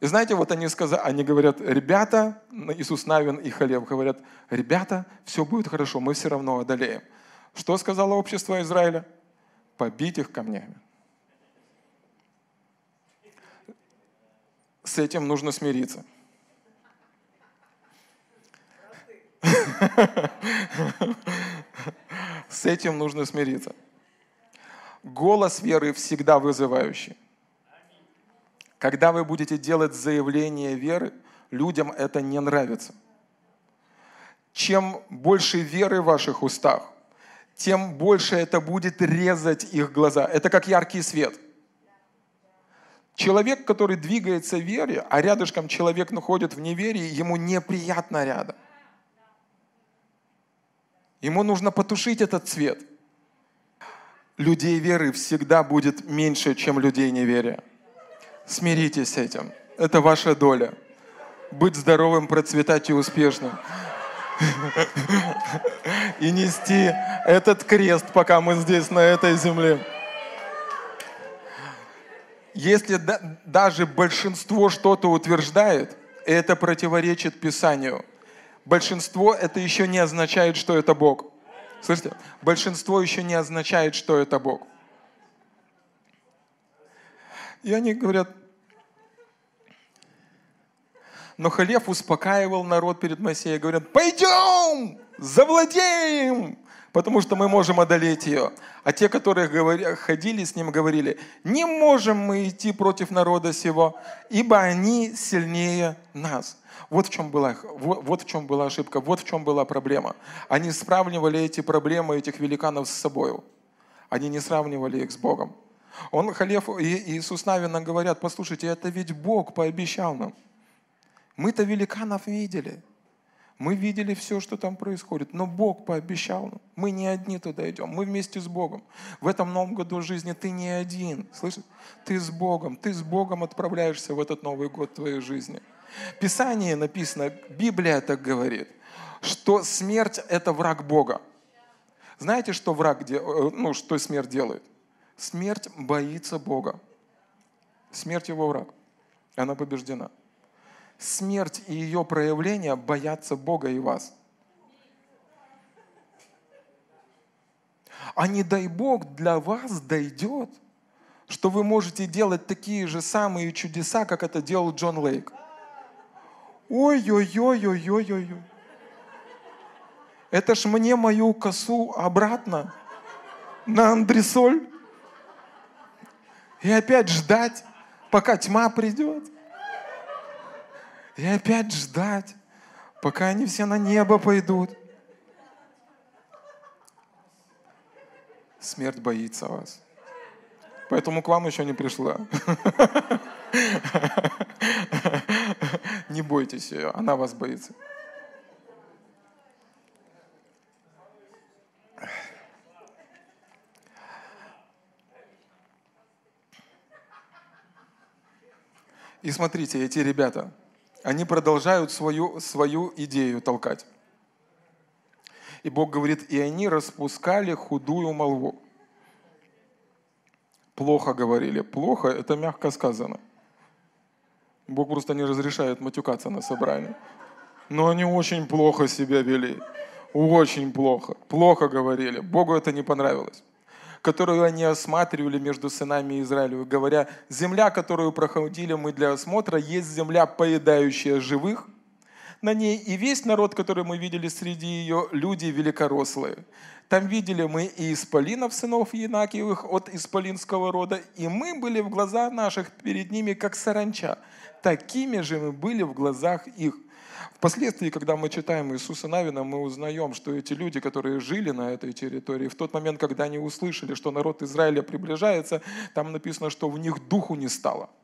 и знаете, вот они, сказали, они говорят, ребята, Иисус Навин и Халев говорят, ребята, все будет хорошо, мы все равно одолеем. Что сказало общество Израиля? Побить их камнями. С этим нужно смириться. С этим нужно смириться. Голос веры всегда вызывающий. Когда вы будете делать заявление веры, людям это не нравится. Чем больше веры в ваших устах, тем больше это будет резать их глаза. Это как яркий свет. Человек, который двигается в вере, а рядышком человек находит в неверии, ему неприятно рядом. Ему нужно потушить этот цвет. Людей веры всегда будет меньше, чем людей неверия. Смиритесь с этим. Это ваша доля. Быть здоровым, процветать и успешным. И нести этот крест, пока мы здесь, на этой земле. Если даже большинство что-то утверждает, это противоречит Писанию – большинство это еще не означает, что это Бог. Слышите? Большинство еще не означает, что это Бог. И они говорят, но Халев успокаивал народ перед Моисеем, говорят, пойдем, завладеем, потому что мы можем одолеть ее. А те, которые говорили, ходили с ним, говорили, не можем мы идти против народа сего, ибо они сильнее нас. Вот в чем была, вот, вот в чем была ошибка, вот в чем была проблема. Они сравнивали эти проблемы этих великанов с собой. Они не сравнивали их с Богом. Он, Халев и Иисус Навина говорят, послушайте, это ведь Бог пообещал нам. Мы-то великанов видели. Мы видели все, что там происходит, но Бог пообещал. Мы не одни туда идем, мы вместе с Богом. В этом новом году жизни ты не один, слышишь? Ты с Богом, ты с Богом отправляешься в этот Новый год твоей жизни. Писание написано, Библия так говорит, что смерть – это враг Бога. Знаете, что враг, э, ну, что смерть делает? Смерть боится Бога. Смерть его враг. Она побеждена. Смерть и ее проявления боятся Бога и вас. А не дай Бог для вас дойдет, что вы можете делать такие же самые чудеса, как это делал Джон Лейк. Ой-ой-ой-ой-ой-ой. Это ж мне мою косу обратно на андресоль. И опять ждать, пока тьма придет. И опять ждать, пока они все на небо пойдут. Смерть боится вас. Поэтому к вам еще не пришла. Не бойтесь ее, она вас боится. И смотрите, эти ребята, они продолжают свою, свою идею толкать. И Бог говорит, и они распускали худую молву. Плохо говорили. Плохо – это мягко сказано. Бог просто не разрешает матюкаться на собрании. Но они очень плохо себя вели. Очень плохо. Плохо говорили. Богу это не понравилось. Которую они осматривали между сынами Израиля, говоря, земля, которую проходили мы для осмотра, есть земля, поедающая живых. На ней и весь народ, который мы видели среди ее, люди великорослые. Там видели мы и исполинов, сынов Янакиевых от исполинского рода, и мы были в глазах наших перед ними, как саранча такими же мы были в глазах их. Впоследствии, когда мы читаем Иисуса Навина, мы узнаем, что эти люди, которые жили на этой территории, в тот момент, когда они услышали, что народ Израиля приближается, там написано, что в них духу не стало –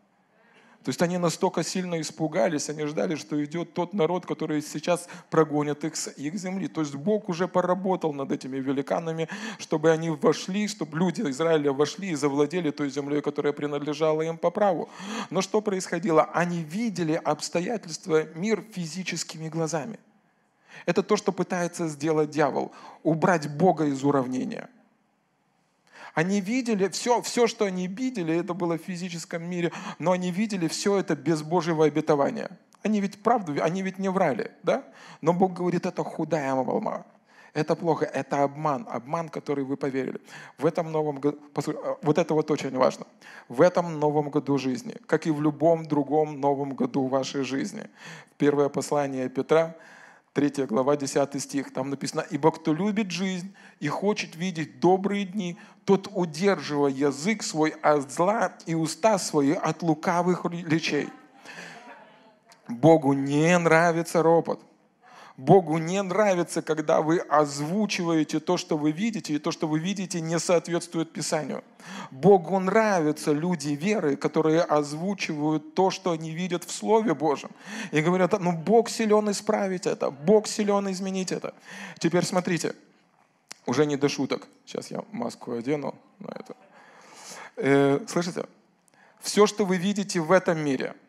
то есть они настолько сильно испугались, они ждали, что идет тот народ, который сейчас прогонит их с их земли. То есть Бог уже поработал над этими великанами, чтобы они вошли, чтобы люди Израиля вошли и завладели той землей, которая принадлежала им по праву. Но что происходило? Они видели обстоятельства, мир физическими глазами. Это то, что пытается сделать дьявол. Убрать Бога из уравнения – они видели все, все, что они видели, это было в физическом мире, но они видели все это без Божьего обетования. Они ведь правду, они ведь не врали, да? Но Бог говорит, это худая волна. Это плохо, это обман, обман, который вы поверили. В этом новом году, а, вот это вот очень важно, в этом новом году жизни, как и в любом другом новом году вашей жизни. Первое послание Петра, 3 глава, 10 стих, там написано, «Ибо кто любит жизнь и хочет видеть добрые дни, тот удерживая язык свой от зла и уста свои от лукавых речей». Богу не нравится ропот. Богу не нравится, когда вы озвучиваете то, что вы видите, и то, что вы видите, не соответствует Писанию. Богу нравятся люди веры, которые озвучивают то, что они видят в Слове Божьем. И говорят, ну Бог силен исправить это, Бог силен изменить это. Теперь смотрите, уже не до шуток. Сейчас я маску одену на это. Э, слышите? Все, что вы видите в этом мире –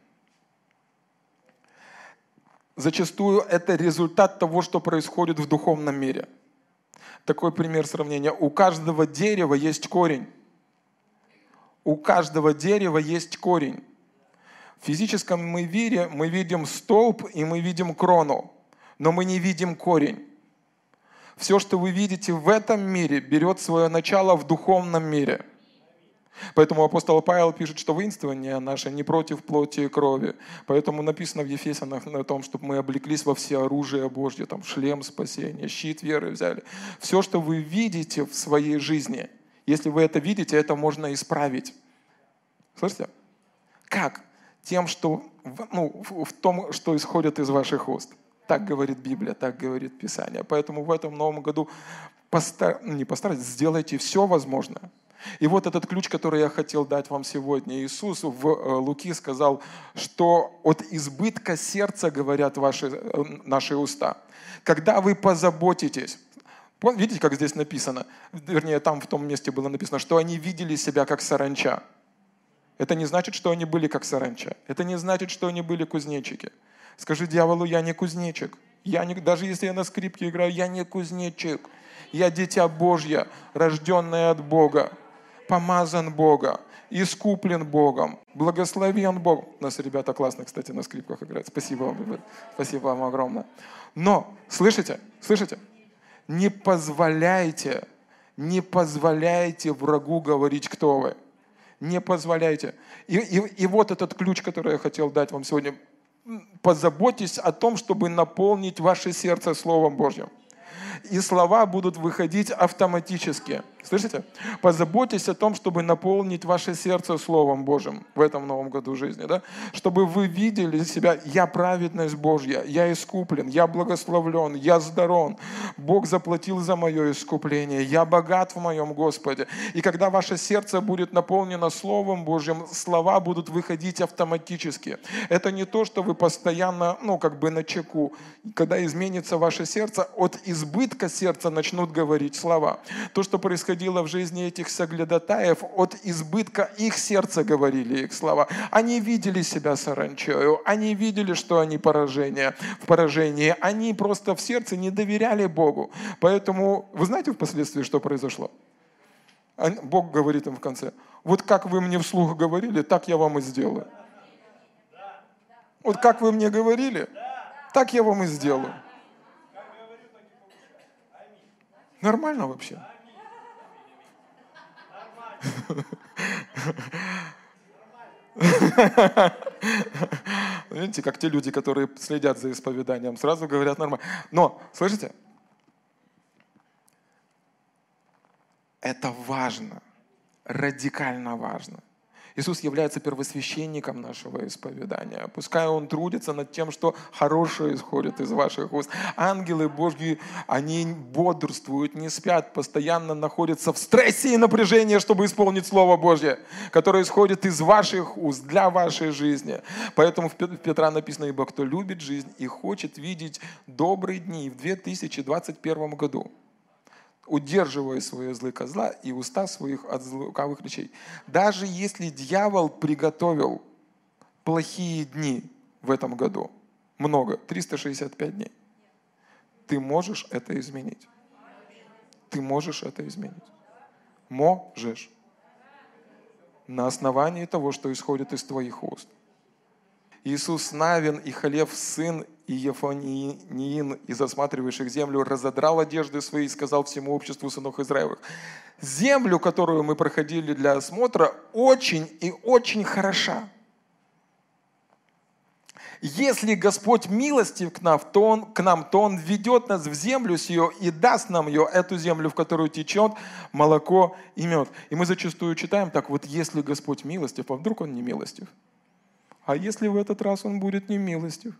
зачастую это результат того, что происходит в духовном мире. Такой пример сравнения. У каждого дерева есть корень. У каждого дерева есть корень. В физическом мы мире мы видим столб и мы видим крону, но мы не видим корень. Все, что вы видите в этом мире, берет свое начало в духовном мире – Поэтому апостол Павел пишет, что воинствование наше не против плоти и крови. Поэтому написано в Ефесянах на том, чтобы мы облеклись во все оружие Божье, там шлем спасения, щит веры взяли. Все, что вы видите в своей жизни, если вы это видите, это можно исправить. Слышите? Как? Тем, что ну, в том, что исходит из ваших уст. Так говорит Библия, так говорит Писание. Поэтому в этом новом году постар... не постарайтесь, сделайте все возможное, и вот этот ключ, который я хотел дать вам сегодня. Иисус в э, Луки сказал, что от избытка сердца говорят ваши, э, наши уста. Когда вы позаботитесь, видите, как здесь написано, вернее, там в том месте было написано, что они видели себя как саранча. Это не значит, что они были как саранча. Это не значит, что они были кузнечики. Скажи дьяволу, я не кузнечик. Я не, даже если я на скрипке играю, я не кузнечик. Я дитя Божье, рожденное от Бога помазан Бога, искуплен Богом, благословен Богом. У нас ребята классно, кстати, на скрипках играют. Спасибо вам, ребят. Спасибо вам огромное. Но, слышите, слышите? Не позволяйте, не позволяйте врагу говорить, кто вы. Не позволяйте. И, и, и вот этот ключ, который я хотел дать вам сегодня. Позаботьтесь о том, чтобы наполнить ваше сердце Словом Божьим и слова будут выходить автоматически. Слышите? Позаботьтесь о том, чтобы наполнить ваше сердце Словом Божьим в этом новом году жизни. Да? Чтобы вы видели себя, я праведность Божья, я искуплен, я благословлен, я здоров. Бог заплатил за мое искупление, я богат в моем Господе. И когда ваше сердце будет наполнено Словом Божьим, слова будут выходить автоматически. Это не то, что вы постоянно, ну, как бы на чеку. Когда изменится ваше сердце, от избытка сердца начнут говорить слова. То, что происходит происходило в жизни этих соглядатаев, от избытка их сердца говорили их слова. Они видели себя саранчою, они видели, что они поражение, в поражении. Они просто в сердце не доверяли Богу. Поэтому, вы знаете впоследствии, что произошло? Бог говорит им в конце, вот как вы мне вслух говорили, так я вам и сделаю. Вот как вы мне говорили, так я вам и сделаю. Нормально вообще? Видите, как те люди, которые следят за исповеданием, сразу говорят нормально. Но, слышите, это важно, радикально важно. Иисус является первосвященником нашего исповедания. Пускай Он трудится над тем, что хорошее исходит из ваших уст. Ангелы Божьи, они бодрствуют, не спят, постоянно находятся в стрессе и напряжении, чтобы исполнить Слово Божье, которое исходит из ваших уст, для вашей жизни. Поэтому в Петра написано, ибо кто любит жизнь и хочет видеть добрые дни в 2021 году удерживая свой язык от зла и уста своих от лукавых речей. Даже если дьявол приготовил плохие дни в этом году, много, 365 дней, ты можешь это изменить. Ты можешь это изменить. Можешь. На основании того, что исходит из твоих уст. Иисус Навин и Халев, сын и Ефаниин, из осматривающих землю, разодрал одежды свои и сказал всему обществу сынов Израилевых, землю, которую мы проходили для осмотра, очень и очень хороша. Если Господь милостив к нам, то Он, к нам, то Он ведет нас в землю сию и даст нам ее, эту землю, в которую течет молоко и мед. И мы зачастую читаем так, вот если Господь милостив, а вдруг Он не милостив? А если в этот раз он будет не милостив?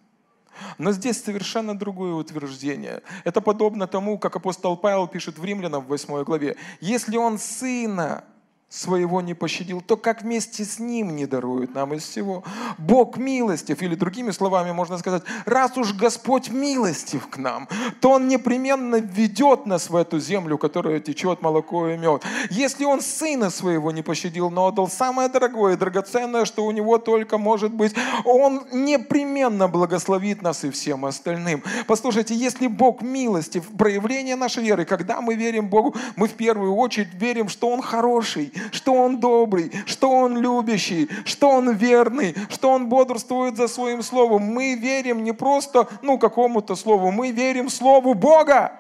Но здесь совершенно другое утверждение. Это подобно тому, как апостол Павел пишет в Римлянам в 8 главе. Если он сына своего не пощадил, то как вместе с ним не дарует нам из всего? Бог милостив, или другими словами можно сказать, раз уж Господь милостив к нам, то Он непременно введет нас в эту землю, которая течет молоко и мед. Если Он сына своего не пощадил, но отдал самое дорогое и драгоценное, что у него только может быть, Он непременно благословит нас и всем остальным. Послушайте, если Бог милостив, проявление нашей веры, когда мы верим Богу, мы в первую очередь верим, что Он хороший, что Он добрый, что Он любящий, что Он верный, что Он бодрствует за Своим Словом. Мы верим не просто ну, какому-то Слову, мы верим Слову Бога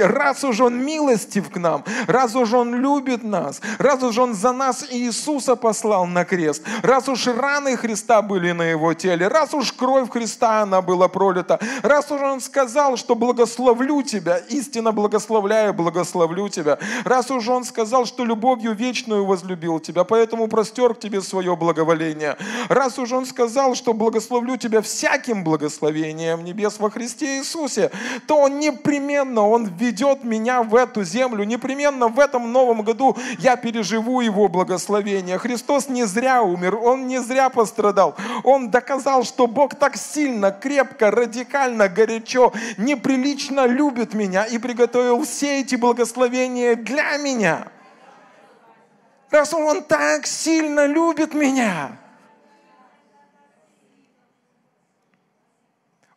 раз уж Он милостив к нам, раз уж Он любит нас, раз уж Он за нас Иисуса послал на крест, раз уж раны Христа были на Его теле, раз уж кровь Христа она была пролита, раз уж Он сказал, что благословлю тебя, истинно благословляю, благословлю тебя, раз уж Он сказал, что любовью вечную возлюбил тебя, поэтому простер к тебе свое благоволение, раз уж Он сказал, что благословлю тебя всяким благословением небес во Христе Иисусе, то Он непременно непременно Он введет меня в эту землю, непременно в этом новом году я переживу Его благословение. Христос не зря умер, Он не зря пострадал. Он доказал, что Бог так сильно, крепко, радикально, горячо, неприлично любит меня и приготовил все эти благословения для меня. Раз Он так сильно любит меня,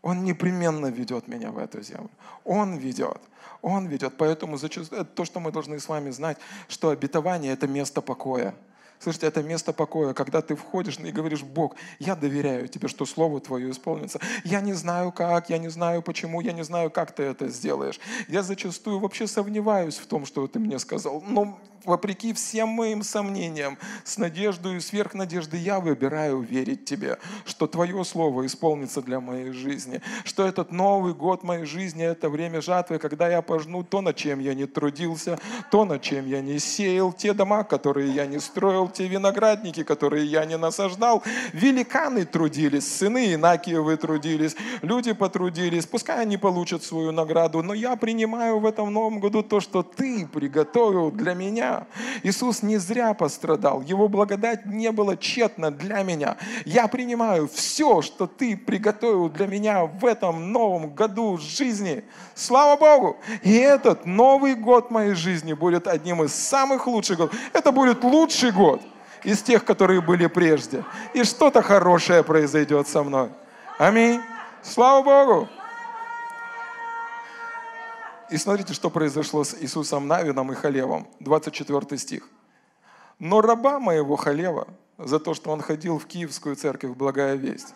Он непременно ведет меня в эту землю. Он ведет. Он ведет. Поэтому зачастую, то, что мы должны с вами знать, что обетование – это место покоя. Слышите, это место покоя, когда ты входишь и говоришь, Бог, я доверяю тебе, что Слово Твое исполнится. Я не знаю как, я не знаю почему, я не знаю, как ты это сделаешь. Я зачастую вообще сомневаюсь в том, что ты мне сказал. Но вопреки всем моим сомнениям, с надеждой и сверх надежды я выбираю верить Тебе, что Твое Слово исполнится для моей жизни, что этот Новый год моей жизни – это время жатвы, когда я пожну то, над чем я не трудился, то, над чем я не сеял, те дома, которые я не строил, те виноградники, которые я не насаждал. Великаны трудились, сыны Инакиевы трудились, люди потрудились, пускай они получат свою награду, но я принимаю в этом Новом году то, что Ты приготовил для меня, Иисус не зря пострадал. Его благодать не была тщетна для меня. Я принимаю все, что Ты приготовил для меня в этом новом году жизни. Слава Богу! И этот Новый год моей жизни будет одним из самых лучших годов. Это будет лучший год из тех, которые были прежде. И что-то хорошее произойдет со мной. Аминь. Слава Богу! И смотрите, что произошло с Иисусом Навином и Халевом. 24 стих. «Но раба моего Халева за то, что он ходил в Киевскую церковь, благая весть,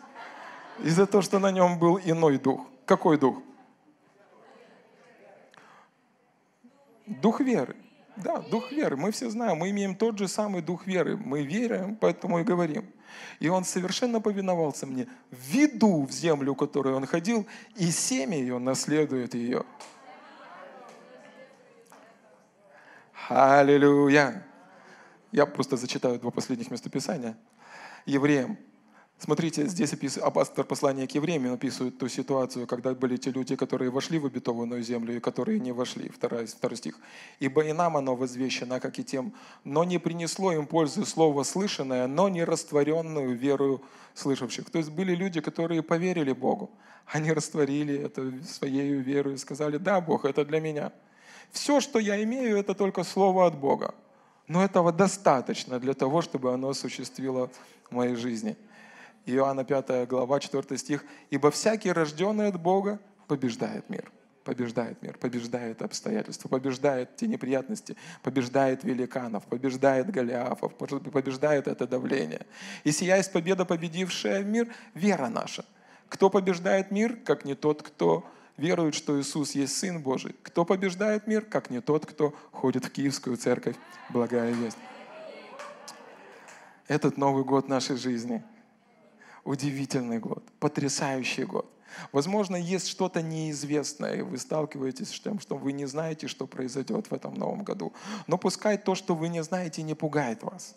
и за то, что на нем был иной дух». Какой дух? Дух веры. Да, дух веры. Мы все знаем, мы имеем тот же самый дух веры. Мы верим, поэтому и говорим. И он совершенно повиновался мне. Введу в землю, в которую он ходил, и семя ее наследует ее. Аллилуйя. Я просто зачитаю два последних местописания. Евреям. Смотрите, здесь апостол послания к евреям описывает ту ситуацию, когда были те люди, которые вошли в обетованную землю и которые не вошли. Второй, второй стих. «Ибо и нам оно возвещено, как и тем, но не принесло им пользы слово слышанное, но не растворенную верою слышавших». То есть были люди, которые поверили Богу. Они растворили это своей верой и сказали, да, Бог, это для меня – все, что я имею, это только слово от Бога. Но этого достаточно для того, чтобы оно осуществило в моей жизни. Иоанна 5 глава 4 стих. «Ибо всякий, рожденный от Бога, побеждает мир». Побеждает мир, побеждает обстоятельства, побеждает те неприятности, побеждает великанов, побеждает Голиафов, побеждает это давление. И сия есть победа, победившая мир, вера наша. Кто побеждает мир, как не тот, кто веруют, что Иисус есть Сын Божий. Кто побеждает мир, как не тот, кто ходит в Киевскую церковь. Благая весть. Этот Новый год нашей жизни. Удивительный год, потрясающий год. Возможно, есть что-то неизвестное, и вы сталкиваетесь с тем, что вы не знаете, что произойдет в этом новом году. Но пускай то, что вы не знаете, не пугает вас.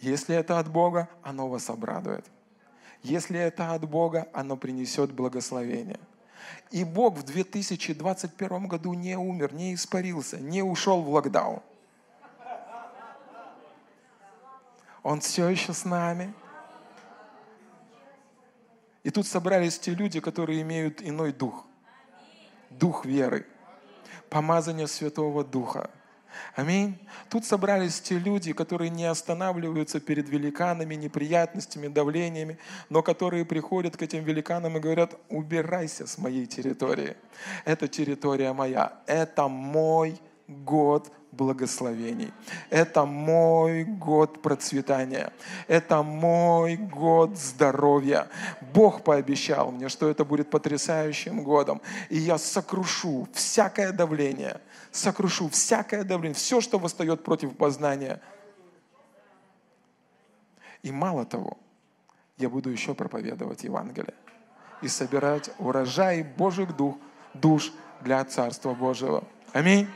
Если это от Бога, оно вас обрадует. Если это от Бога, оно принесет благословение. И Бог в 2021 году не умер, не испарился, не ушел в локдаун. Он все еще с нами. И тут собрались те люди, которые имеют иной дух. Дух веры. Помазание Святого Духа. Аминь. Тут собрались те люди, которые не останавливаются перед великанами, неприятностями, давлениями, но которые приходят к этим великанам и говорят, убирайся с моей территории. Это территория моя, это мой год благословений. Это мой год процветания. Это мой год здоровья. Бог пообещал мне, что это будет потрясающим годом. И я сокрушу всякое давление, сокрушу всякое давление, все, что восстает против познания. И мало того, я буду еще проповедовать Евангелие и собирать урожай Божьих дух, душ для Царства Божьего. Аминь.